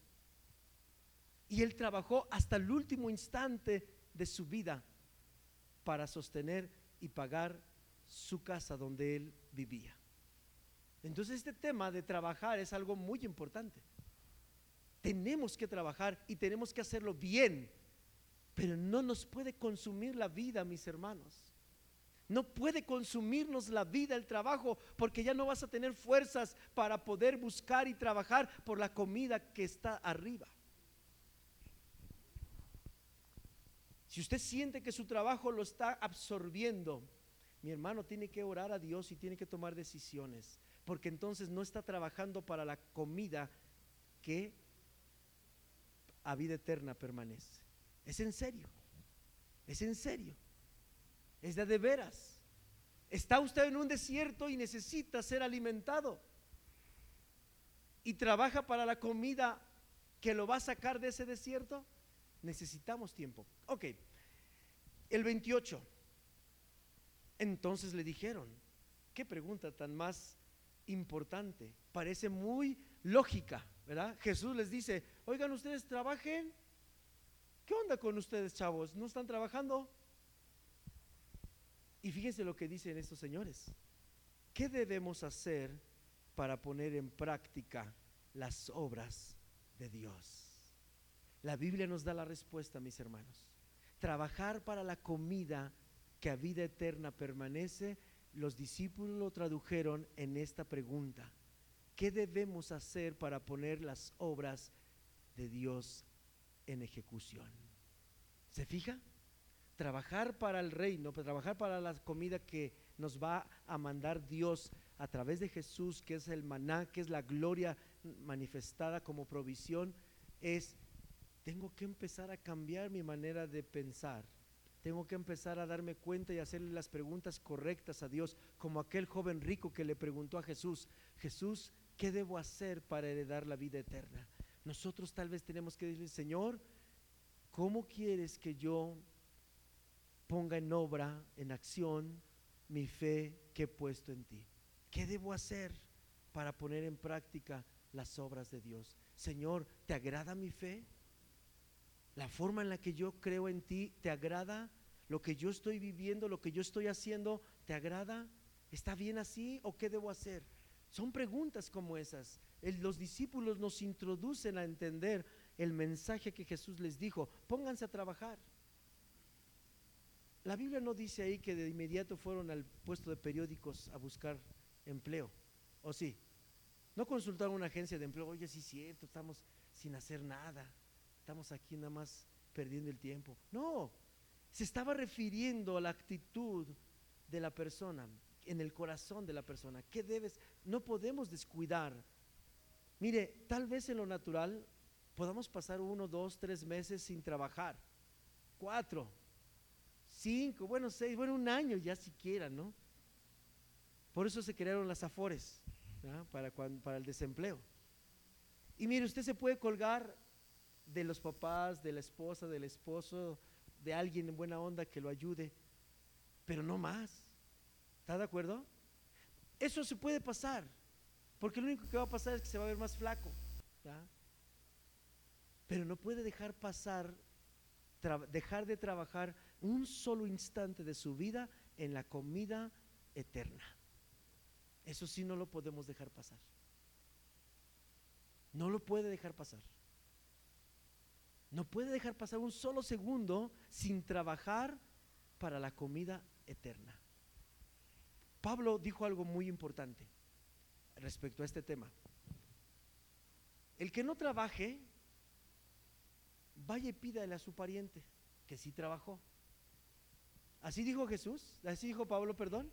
Y él trabajó hasta el último instante de su vida para sostener y pagar su casa donde él vivía. Entonces este tema de trabajar es algo muy importante. Tenemos que trabajar y tenemos que hacerlo bien, pero no nos puede consumir la vida, mis hermanos. No puede consumirnos la vida, el trabajo, porque ya no vas a tener fuerzas para poder buscar y trabajar por la comida que está arriba. Si usted siente que su trabajo lo está absorbiendo, mi hermano tiene que orar a Dios y tiene que tomar decisiones, porque entonces no está trabajando para la comida que a vida eterna permanece. Es en serio, es en serio, es de veras. Está usted en un desierto y necesita ser alimentado y trabaja para la comida que lo va a sacar de ese desierto. Necesitamos tiempo. Ok, el 28. Entonces le dijeron, qué pregunta tan más importante, parece muy lógica, ¿verdad? Jesús les dice, oigan, ustedes trabajen, ¿qué onda con ustedes, chavos? ¿No están trabajando? Y fíjense lo que dicen estos señores. ¿Qué debemos hacer para poner en práctica las obras de Dios? La Biblia nos da la respuesta, mis hermanos. Trabajar para la comida que a vida eterna permanece, los discípulos lo tradujeron en esta pregunta. ¿Qué debemos hacer para poner las obras de Dios en ejecución? ¿Se fija? Trabajar para el reino, trabajar para la comida que nos va a mandar Dios a través de Jesús, que es el maná, que es la gloria manifestada como provisión, es, tengo que empezar a cambiar mi manera de pensar tengo que empezar a darme cuenta y hacerle las preguntas correctas a Dios, como aquel joven rico que le preguntó a Jesús, Jesús, ¿qué debo hacer para heredar la vida eterna? Nosotros tal vez tenemos que decirle, Señor, ¿cómo quieres que yo ponga en obra, en acción, mi fe que he puesto en ti? ¿Qué debo hacer para poner en práctica las obras de Dios? Señor, ¿te agrada mi fe? ¿La forma en la que yo creo en ti te agrada? lo que yo estoy viviendo, lo que yo estoy haciendo, ¿te agrada? ¿Está bien así o qué debo hacer? Son preguntas como esas. los discípulos nos introducen a entender el mensaje que Jesús les dijo, pónganse a trabajar. La Biblia no dice ahí que de inmediato fueron al puesto de periódicos a buscar empleo, ¿o sí? No consultaron una agencia de empleo, oye, sí es cierto, estamos sin hacer nada, estamos aquí nada más perdiendo el tiempo. No, se estaba refiriendo a la actitud de la persona, en el corazón de la persona. ¿Qué debes? No podemos descuidar. Mire, tal vez en lo natural podamos pasar uno, dos, tres meses sin trabajar. Cuatro, cinco, bueno, seis, bueno, un año ya siquiera, ¿no? Por eso se crearon las afores, para, para el desempleo. Y mire, usted se puede colgar de los papás, de la esposa, del esposo, de alguien en buena onda que lo ayude, pero no más. ¿Está de acuerdo? Eso se puede pasar, porque lo único que va a pasar es que se va a ver más flaco. Pero no puede dejar pasar, dejar de trabajar un solo instante de su vida en la comida eterna. Eso sí no lo podemos dejar pasar. No lo puede dejar pasar. No puede dejar pasar un solo segundo sin trabajar para la comida eterna. Pablo dijo algo muy importante respecto a este tema. El que no trabaje, vaya y pídale a su pariente que sí trabajó. Así dijo Jesús, así dijo Pablo, perdón.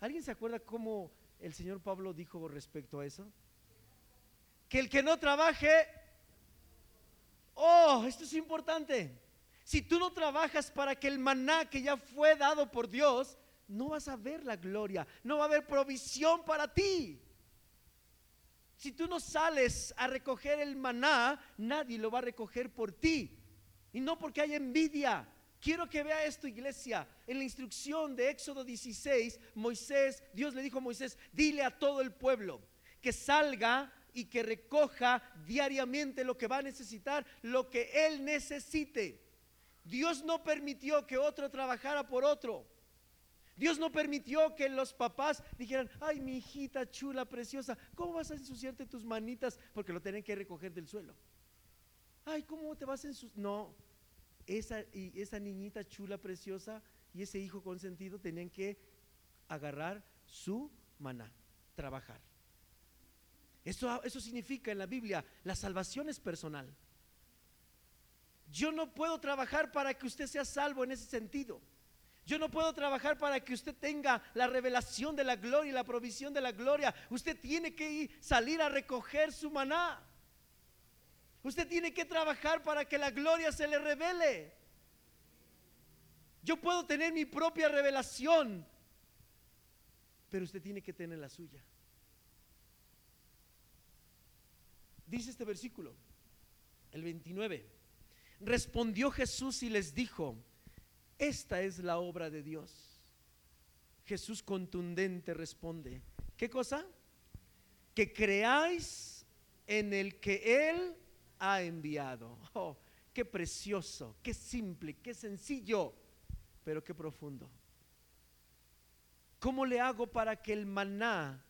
¿Alguien se acuerda cómo el Señor Pablo dijo respecto a eso? Que el que no trabaje Oh, esto es importante. Si tú no trabajas para que el maná que ya fue dado por Dios, no vas a ver la gloria, no va a haber provisión para ti. Si tú no sales a recoger el maná, nadie lo va a recoger por ti. Y no porque haya envidia. Quiero que vea esto, iglesia. En la instrucción de Éxodo 16, Moisés, Dios le dijo a Moisés, dile a todo el pueblo que salga y que recoja diariamente lo que va a necesitar, lo que él necesite. Dios no permitió que otro trabajara por otro. Dios no permitió que los papás dijeran, ay, mi hijita chula, preciosa, ¿cómo vas a ensuciarte tus manitas? Porque lo tienen que recoger del suelo. Ay, ¿cómo te vas a ensuciar? No, esa, y esa niñita chula, preciosa y ese hijo consentido tenían que agarrar su maná, trabajar. Eso, eso significa en la Biblia, la salvación es personal. Yo no puedo trabajar para que usted sea salvo en ese sentido. Yo no puedo trabajar para que usted tenga la revelación de la gloria y la provisión de la gloria. Usted tiene que ir, salir a recoger su maná. Usted tiene que trabajar para que la gloria se le revele. Yo puedo tener mi propia revelación, pero usted tiene que tener la suya. Dice este versículo, el 29. Respondió Jesús y les dijo, esta es la obra de Dios, Jesús contundente responde, ¿qué cosa? Que creáis en el que Él ha enviado. Oh, qué precioso, qué simple, qué sencillo, pero qué profundo. ¿Cómo le hago para que el maná,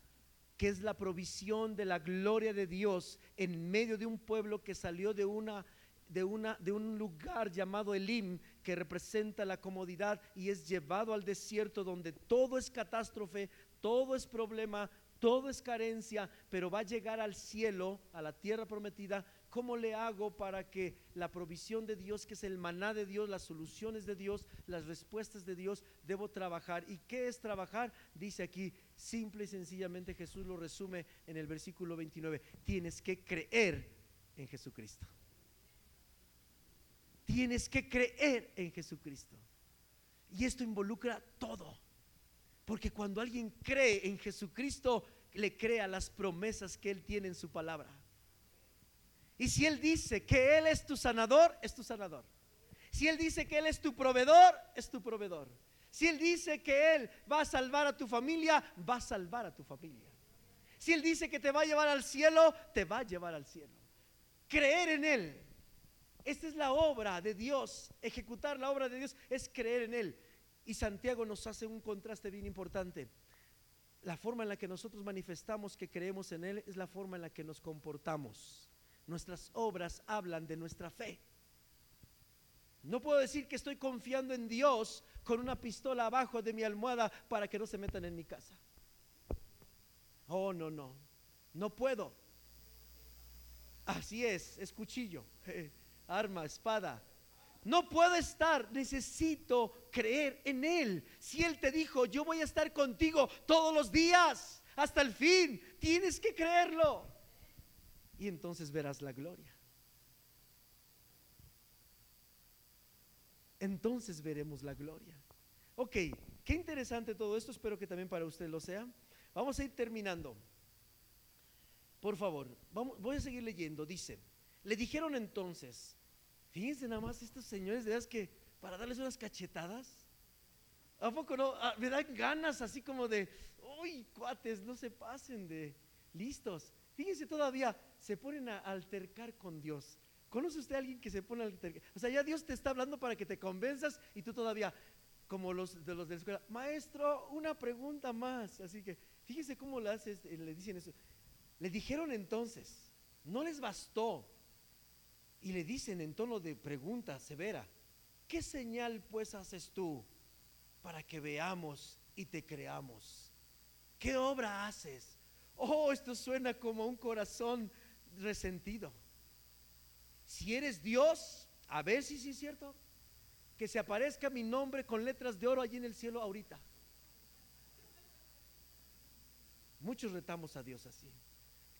que es la provisión de la gloria de Dios en medio de un pueblo que salió de una de, una, de un lugar llamado Elim, que representa la comodidad y es llevado al desierto donde todo es catástrofe, todo es problema, todo es carencia, pero va a llegar al cielo, a la tierra prometida. ¿Cómo le hago para que la provisión de Dios, que es el maná de Dios, las soluciones de Dios, las respuestas de Dios, debo trabajar? ¿Y qué es trabajar? Dice aquí, simple y sencillamente Jesús lo resume en el versículo 29. Tienes que creer en Jesucristo. Tienes que creer en Jesucristo. Y esto involucra todo. Porque cuando alguien cree en Jesucristo, le crea las promesas que Él tiene en su palabra. Y si Él dice que Él es tu sanador, es tu sanador. Si Él dice que Él es tu proveedor, es tu proveedor. Si Él dice que Él va a salvar a tu familia, va a salvar a tu familia. Si Él dice que te va a llevar al cielo, te va a llevar al cielo. Creer en Él. Esta es la obra de Dios. Ejecutar la obra de Dios es creer en Él. Y Santiago nos hace un contraste bien importante. La forma en la que nosotros manifestamos que creemos en Él es la forma en la que nos comportamos. Nuestras obras hablan de nuestra fe. No puedo decir que estoy confiando en Dios con una pistola abajo de mi almohada para que no se metan en mi casa. Oh, no, no. No puedo. Así es, es cuchillo, arma, espada. No puedo estar, necesito creer en Él. Si Él te dijo, yo voy a estar contigo todos los días, hasta el fin, tienes que creerlo. Y entonces verás la gloria. Entonces veremos la gloria. Ok, qué interesante todo esto, espero que también para usted lo sea. Vamos a ir terminando. Por favor, vamos, voy a seguir leyendo. Dice, le dijeron entonces, Fíjense nada más estos señores de edad que para darles unas cachetadas. ¿A poco no? Ah, me dan ganas así como de, uy, cuates, no se pasen de listos. Fíjense todavía, se ponen a altercar con Dios. ¿Conoce usted a alguien que se pone a altercar? O sea, ya Dios te está hablando para que te convenzas y tú todavía, como los de los de la escuela, maestro, una pregunta más. Así que fíjese cómo le, haces, le dicen eso. Le dijeron entonces, no les bastó y le dicen en tono de pregunta severa, ¿qué señal pues haces tú para que veamos y te creamos? ¿Qué obra haces? Oh, esto suena como un corazón resentido. Si eres Dios, a ver si sí es cierto, que se aparezca mi nombre con letras de oro allí en el cielo ahorita. Muchos retamos a Dios así.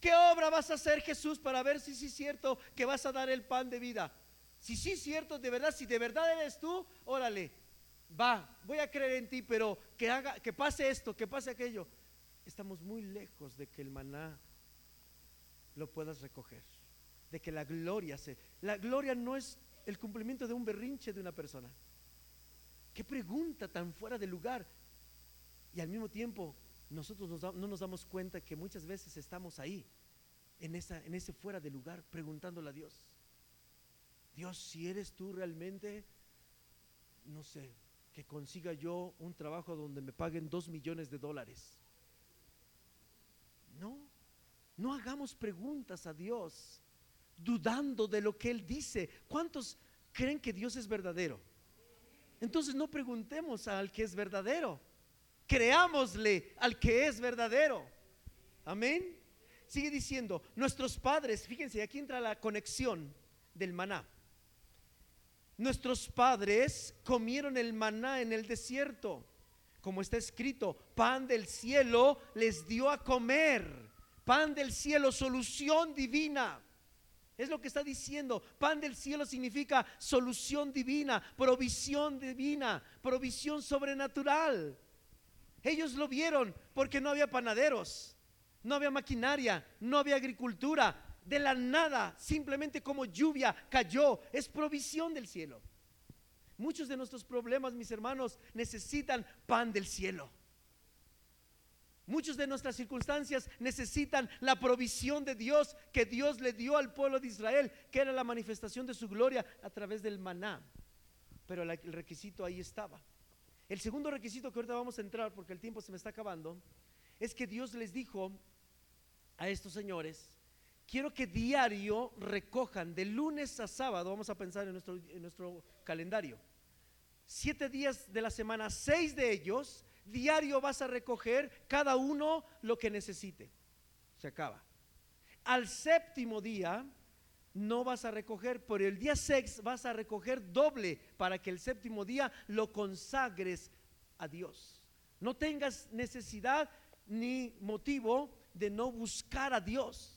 ¿Qué obra vas a hacer Jesús para ver si sí es cierto que vas a dar el pan de vida? Si sí es cierto, de verdad, si de verdad eres tú, órale, va, voy a creer en ti, pero que haga, que pase esto, que pase aquello. Estamos muy lejos de que el maná lo puedas recoger, de que la gloria se, la gloria no es el cumplimiento de un berrinche de una persona. Qué pregunta tan fuera de lugar. Y al mismo tiempo nosotros no nos damos cuenta que muchas veces estamos ahí, en, esa, en ese fuera de lugar, preguntándole a Dios, Dios, si eres tú realmente, no sé, que consiga yo un trabajo donde me paguen dos millones de dólares. No, no hagamos preguntas a Dios dudando de lo que Él dice. ¿Cuántos creen que Dios es verdadero? Entonces no preguntemos al que es verdadero creámosle al que es verdadero. Amén. Sigue diciendo, nuestros padres, fíjense, aquí entra la conexión del maná. Nuestros padres comieron el maná en el desierto, como está escrito, pan del cielo les dio a comer. Pan del cielo, solución divina. Es lo que está diciendo. Pan del cielo significa solución divina, provisión divina, provisión sobrenatural. Ellos lo vieron porque no había panaderos, no había maquinaria, no había agricultura. De la nada, simplemente como lluvia cayó, es provisión del cielo. Muchos de nuestros problemas, mis hermanos, necesitan pan del cielo. Muchas de nuestras circunstancias necesitan la provisión de Dios que Dios le dio al pueblo de Israel, que era la manifestación de su gloria a través del maná. Pero el requisito ahí estaba. El segundo requisito que ahorita vamos a entrar, porque el tiempo se me está acabando, es que Dios les dijo a estos señores, quiero que diario recojan de lunes a sábado, vamos a pensar en nuestro, en nuestro calendario, siete días de la semana, seis de ellos, diario vas a recoger cada uno lo que necesite. Se acaba. Al séptimo día no vas a recoger, por el día seis vas a recoger doble para que el séptimo día lo consagres a Dios. No tengas necesidad ni motivo de no buscar a Dios.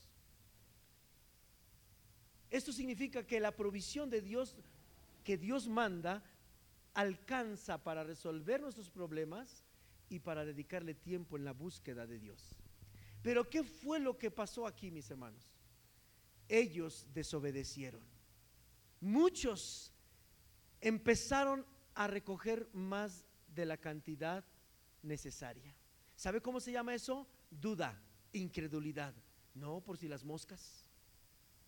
Esto significa que la provisión de Dios que Dios manda alcanza para resolver nuestros problemas y para dedicarle tiempo en la búsqueda de Dios. Pero ¿qué fue lo que pasó aquí, mis hermanos? Ellos desobedecieron. Muchos empezaron a recoger más de la cantidad necesaria. ¿Sabe cómo se llama eso? Duda, incredulidad. No, por si las moscas.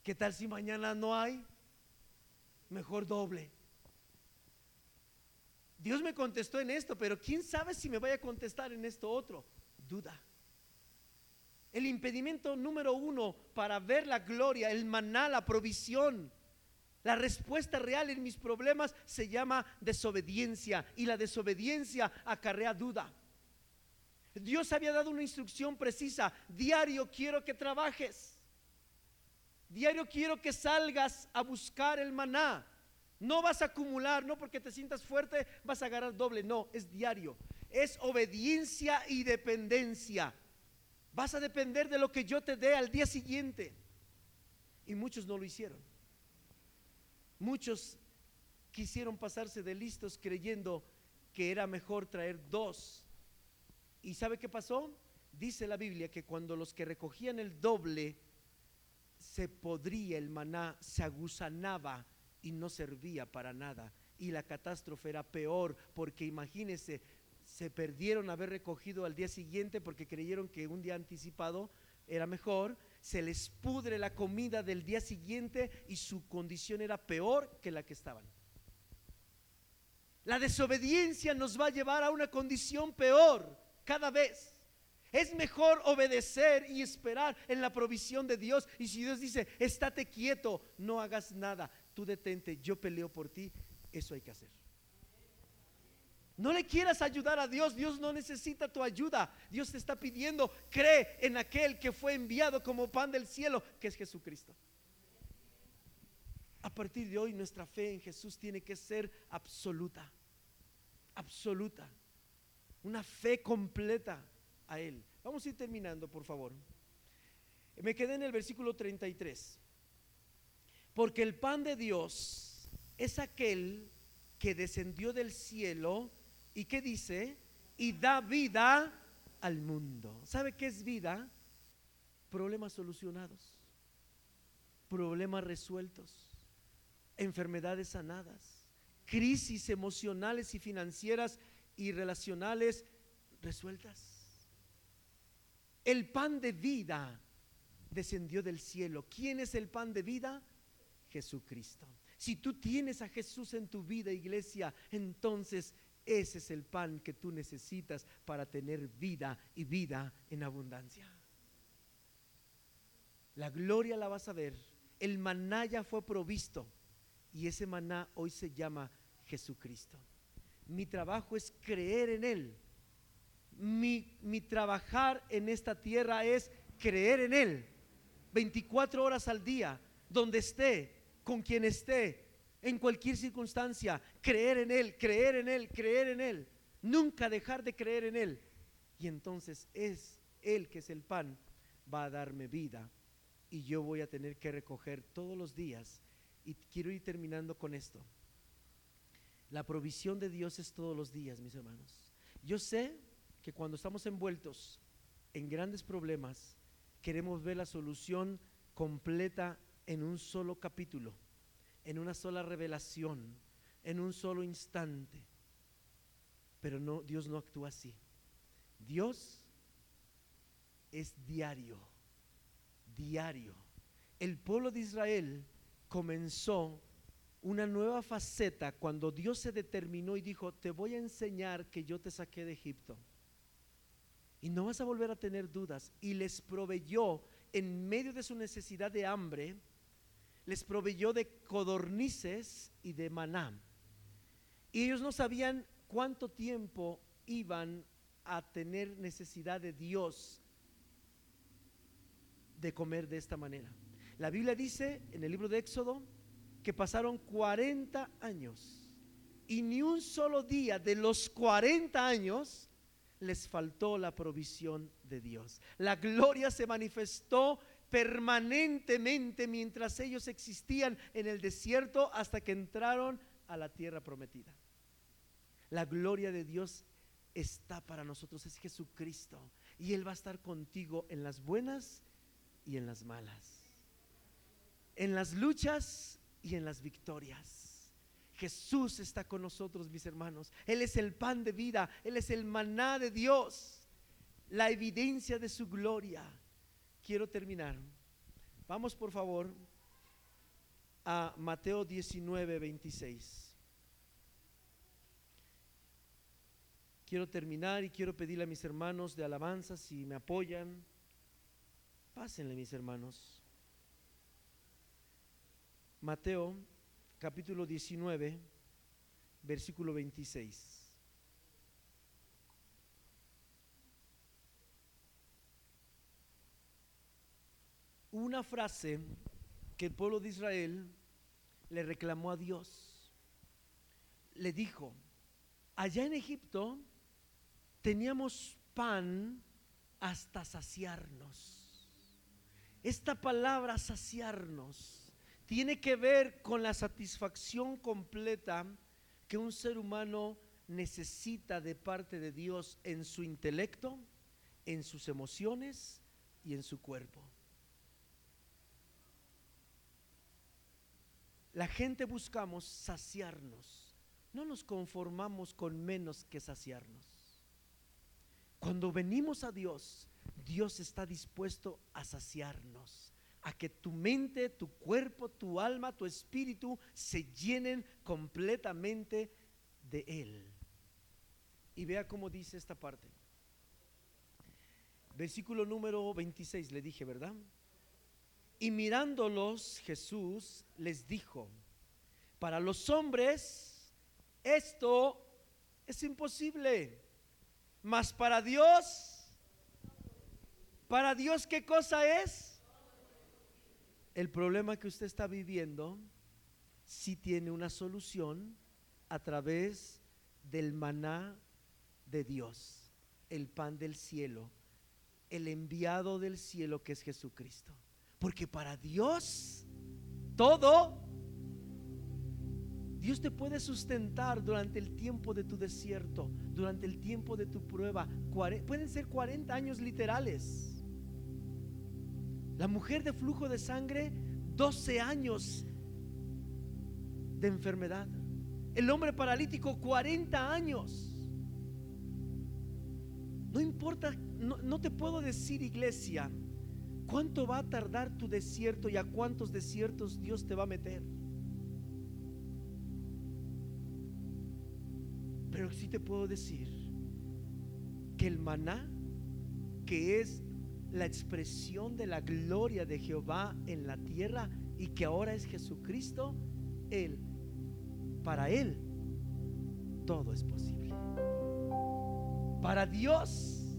¿Qué tal si mañana no hay? Mejor doble. Dios me contestó en esto, pero quién sabe si me vaya a contestar en esto otro. Duda. El impedimento número uno para ver la gloria, el maná, la provisión, la respuesta real en mis problemas se llama desobediencia y la desobediencia acarrea duda. Dios había dado una instrucción precisa. Diario quiero que trabajes. Diario quiero que salgas a buscar el maná. No vas a acumular, no porque te sientas fuerte vas a agarrar doble. No, es diario. Es obediencia y dependencia. Vas a depender de lo que yo te dé al día siguiente. Y muchos no lo hicieron. Muchos quisieron pasarse de listos creyendo que era mejor traer dos ¿Y sabe qué pasó? Dice la Biblia que cuando los que recogían el doble se podría el maná, se agusanaba y no servía para nada. Y la catástrofe era peor porque imagínense, se perdieron haber recogido al día siguiente porque creyeron que un día anticipado era mejor, se les pudre la comida del día siguiente y su condición era peor que la que estaban. La desobediencia nos va a llevar a una condición peor cada vez. Es mejor obedecer y esperar en la provisión de Dios. Y si Dios dice, estate quieto, no hagas nada, tú detente, yo peleo por ti, eso hay que hacer. No le quieras ayudar a Dios, Dios no necesita tu ayuda. Dios te está pidiendo, cree en aquel que fue enviado como pan del cielo, que es Jesucristo. A partir de hoy nuestra fe en Jesús tiene que ser absoluta, absoluta una fe completa a Él. Vamos a ir terminando, por favor. Me quedé en el versículo 33. Porque el pan de Dios es aquel que descendió del cielo y que dice, y da vida al mundo. ¿Sabe qué es vida? Problemas solucionados, problemas resueltos, enfermedades sanadas, crisis emocionales y financieras y relacionales resueltas. El pan de vida descendió del cielo. ¿Quién es el pan de vida? Jesucristo. Si tú tienes a Jesús en tu vida, iglesia, entonces ese es el pan que tú necesitas para tener vida y vida en abundancia. La gloria la vas a ver. El maná ya fue provisto y ese maná hoy se llama Jesucristo. Mi trabajo es creer en Él. Mi, mi trabajar en esta tierra es creer en Él. 24 horas al día, donde esté, con quien esté, en cualquier circunstancia, creer en Él, creer en Él, creer en Él. Nunca dejar de creer en Él. Y entonces es Él que es el pan, va a darme vida. Y yo voy a tener que recoger todos los días. Y quiero ir terminando con esto. La provisión de Dios es todos los días, mis hermanos. Yo sé que cuando estamos envueltos en grandes problemas, queremos ver la solución completa en un solo capítulo, en una sola revelación, en un solo instante. Pero no, Dios no actúa así. Dios es diario, diario. El pueblo de Israel comenzó una nueva faceta cuando Dios se determinó y dijo, te voy a enseñar que yo te saqué de Egipto. Y no vas a volver a tener dudas. Y les proveyó, en medio de su necesidad de hambre, les proveyó de codornices y de maná. Y ellos no sabían cuánto tiempo iban a tener necesidad de Dios de comer de esta manera. La Biblia dice en el libro de Éxodo que pasaron 40 años y ni un solo día de los 40 años les faltó la provisión de Dios. La gloria se manifestó permanentemente mientras ellos existían en el desierto hasta que entraron a la tierra prometida. La gloria de Dios está para nosotros, es Jesucristo. Y Él va a estar contigo en las buenas y en las malas. En las luchas y en las victorias. Jesús está con nosotros, mis hermanos. Él es el pan de vida, Él es el maná de Dios, la evidencia de su gloria. Quiero terminar. Vamos por favor a Mateo 19, 26. Quiero terminar y quiero pedirle a mis hermanos de alabanza si me apoyan. Pásenle, mis hermanos. Mateo capítulo 19, versículo 26. Una frase que el pueblo de Israel le reclamó a Dios. Le dijo, allá en Egipto teníamos pan hasta saciarnos. Esta palabra saciarnos tiene que ver con la satisfacción completa que un ser humano necesita de parte de Dios en su intelecto, en sus emociones y en su cuerpo. La gente buscamos saciarnos, no nos conformamos con menos que saciarnos. Cuando venimos a Dios, Dios está dispuesto a saciarnos, a que tu mente, tu cuerpo, tu alma, tu espíritu se llenen completamente de Él. Y vea cómo dice esta parte. Versículo número 26, le dije, ¿verdad? Y mirándolos, Jesús les dijo, para los hombres esto es imposible mas para Dios, para Dios, ¿qué cosa es? El problema que usted está viviendo si tiene una solución a través del maná de Dios, el pan del cielo, el enviado del cielo que es Jesucristo. Porque para Dios todo Dios te puede sustentar durante el tiempo de tu desierto, durante el tiempo de tu prueba. pueden ser 40 años literales. La mujer de flujo de sangre, 12 años de enfermedad. El hombre paralítico, 40 años. No importa, no, no te puedo decir, iglesia, cuánto va a tardar tu desierto y a cuántos desiertos Dios te va a meter. Pero sí te puedo decir que el maná, que es la expresión de la gloria de Jehová en la tierra y que ahora es Jesucristo, Él, para Él, todo es posible. Para Dios,